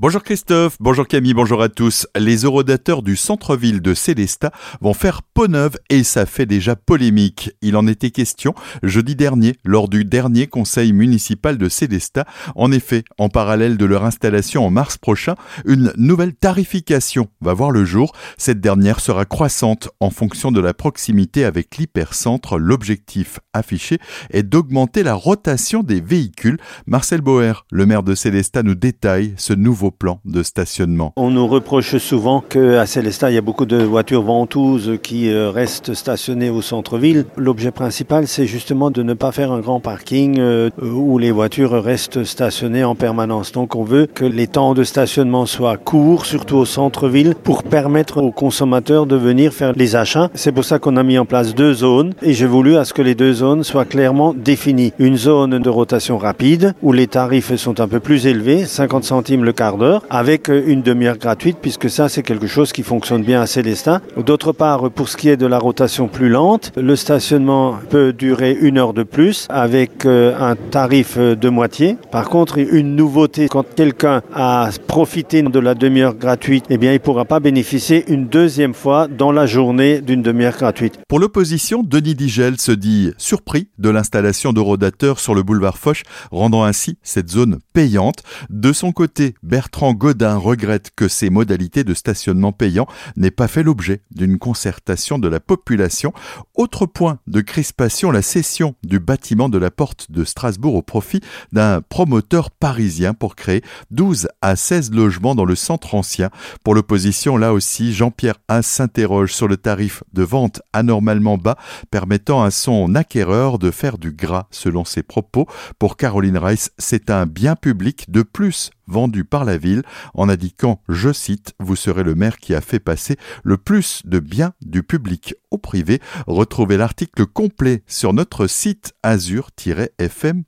Bonjour Christophe, bonjour Camille, bonjour à tous. Les eurodateurs du centre-ville de Célestat vont faire peau neuve et ça fait déjà polémique. Il en était question jeudi dernier lors du dernier conseil municipal de Célestat. En effet, en parallèle de leur installation en mars prochain, une nouvelle tarification va voir le jour. Cette dernière sera croissante en fonction de la proximité avec l'hypercentre. L'objectif affiché est d'augmenter la rotation des véhicules. Marcel Boer, le maire de Célestat, nous détaille ce nouveau plan de stationnement. On nous reproche souvent qu'à Célestat, il y a beaucoup de voitures ventouses qui euh, restent stationnées au centre-ville. L'objet principal, c'est justement de ne pas faire un grand parking euh, où les voitures restent stationnées en permanence. Donc on veut que les temps de stationnement soient courts, surtout au centre-ville, pour permettre aux consommateurs de venir faire les achats. C'est pour ça qu'on a mis en place deux zones et j'ai voulu à ce que les deux zones soient clairement définies. Une zone de rotation rapide où les tarifs sont un peu plus élevés, 50 centimes le quart avec euh, une demi-heure gratuite puisque ça c'est quelque chose qui fonctionne bien à Célestin. D'autre part, pour ce qui est de la rotation plus lente, le stationnement peut durer une heure de plus avec euh, un tarif euh, de moitié. Par contre, une nouveauté, quand quelqu'un a profité de la demi-heure gratuite, eh bien il ne pourra pas bénéficier une deuxième fois dans la journée d'une demi-heure gratuite. Pour l'opposition, Denis Digel se dit surpris de l'installation de rodateurs sur le boulevard Foch, rendant ainsi cette zone payante. De son côté, Bertrand Godin regrette que ces modalités de stationnement payant n'aient pas fait l'objet d'une concertation de la population. Autre point de crispation, la cession du bâtiment de la porte de Strasbourg au profit d'un promoteur parisien pour créer 12 à 16 logements dans le centre ancien. Pour l'opposition, là aussi, Jean-Pierre Haas s'interroge sur le tarif de vente anormalement bas permettant à son acquéreur de faire du gras selon ses propos. Pour Caroline Reiss, c'est un bien public de plus vendu par la ville en indiquant, je cite, vous serez le maire qui a fait passer le plus de biens du public au privé. Retrouvez l'article complet sur notre site azur-fm.com.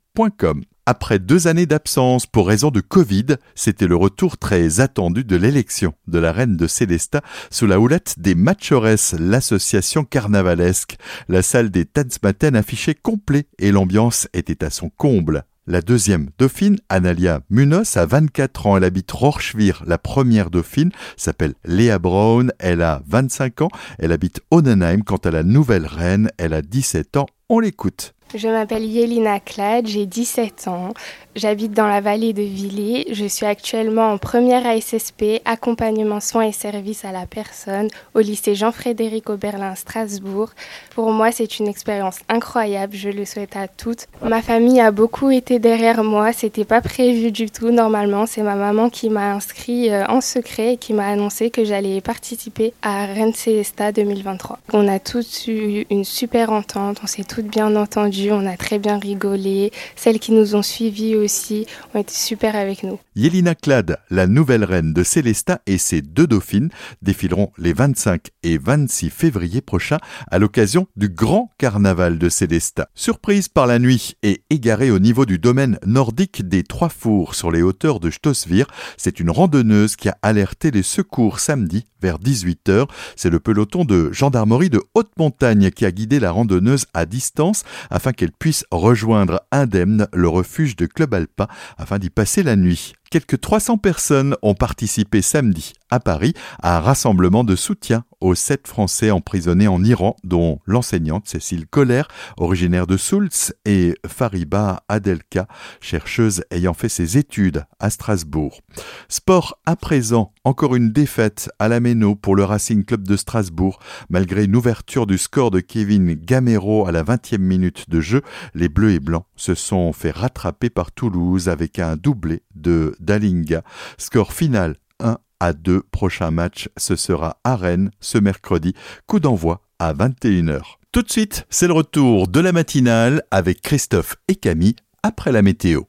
Après deux années d'absence pour raison de Covid, c'était le retour très attendu de l'élection de la reine de Célestat sous la houlette des Machores, l'association carnavalesque. La salle des Tanzmatten affichait complet et l'ambiance était à son comble. La deuxième dauphine, Analia Munoz, a 24 ans. Elle habite Rorschwir. La première dauphine s'appelle Léa Brown. Elle a 25 ans. Elle habite Onenheim. Quant à la nouvelle reine, elle a 17 ans. On l'écoute. Je m'appelle Yelina Clad, j'ai 17 ans. J'habite dans la vallée de Villers. Je suis actuellement en première ASSP, accompagnement soins et services à la personne, au lycée Jean-Frédéric Oberlin Strasbourg. Pour moi, c'est une expérience incroyable. Je le souhaite à toutes. Ma famille a beaucoup été derrière moi. C'était pas prévu du tout. Normalement, c'est ma maman qui m'a inscrit euh, en secret et qui m'a annoncé que j'allais participer à Rennes Célesta 2023. On a toutes eu une super entente. On s'est toutes bien entendues on a très bien rigolé. Celles qui nous ont suivis aussi ont été super avec nous. Yelina Clad, la nouvelle reine de Célestat et ses deux dauphines défileront les 25 et 26 février prochains à l'occasion du grand carnaval de Célestat. Surprise par la nuit et égarée au niveau du domaine nordique des Trois Fours sur les hauteurs de Stossvir, c'est une randonneuse qui a alerté les secours samedi vers 18h. C'est le peloton de gendarmerie de haute montagne qui a guidé la randonneuse à distance afin qu'elle puisse rejoindre indemne le refuge de Club Alpin afin d'y passer la nuit. Quelques 300 personnes ont participé samedi à Paris à un rassemblement de soutien aux sept Français emprisonnés en Iran, dont l'enseignante Cécile Coller, originaire de Soultz, et Fariba Adelka, chercheuse ayant fait ses études à Strasbourg. Sport à présent, encore une défaite à la Méno pour le Racing Club de Strasbourg. Malgré une ouverture du score de Kevin Gamero à la 20e minute de jeu, les Bleus et Blancs se sont fait rattraper par Toulouse avec un doublé de Dalinga. Score final 1 à 2. Prochain match, ce sera à Rennes ce mercredi. Coup d'envoi à 21h. Tout de suite, c'est le retour de la matinale avec Christophe et Camille après la météo.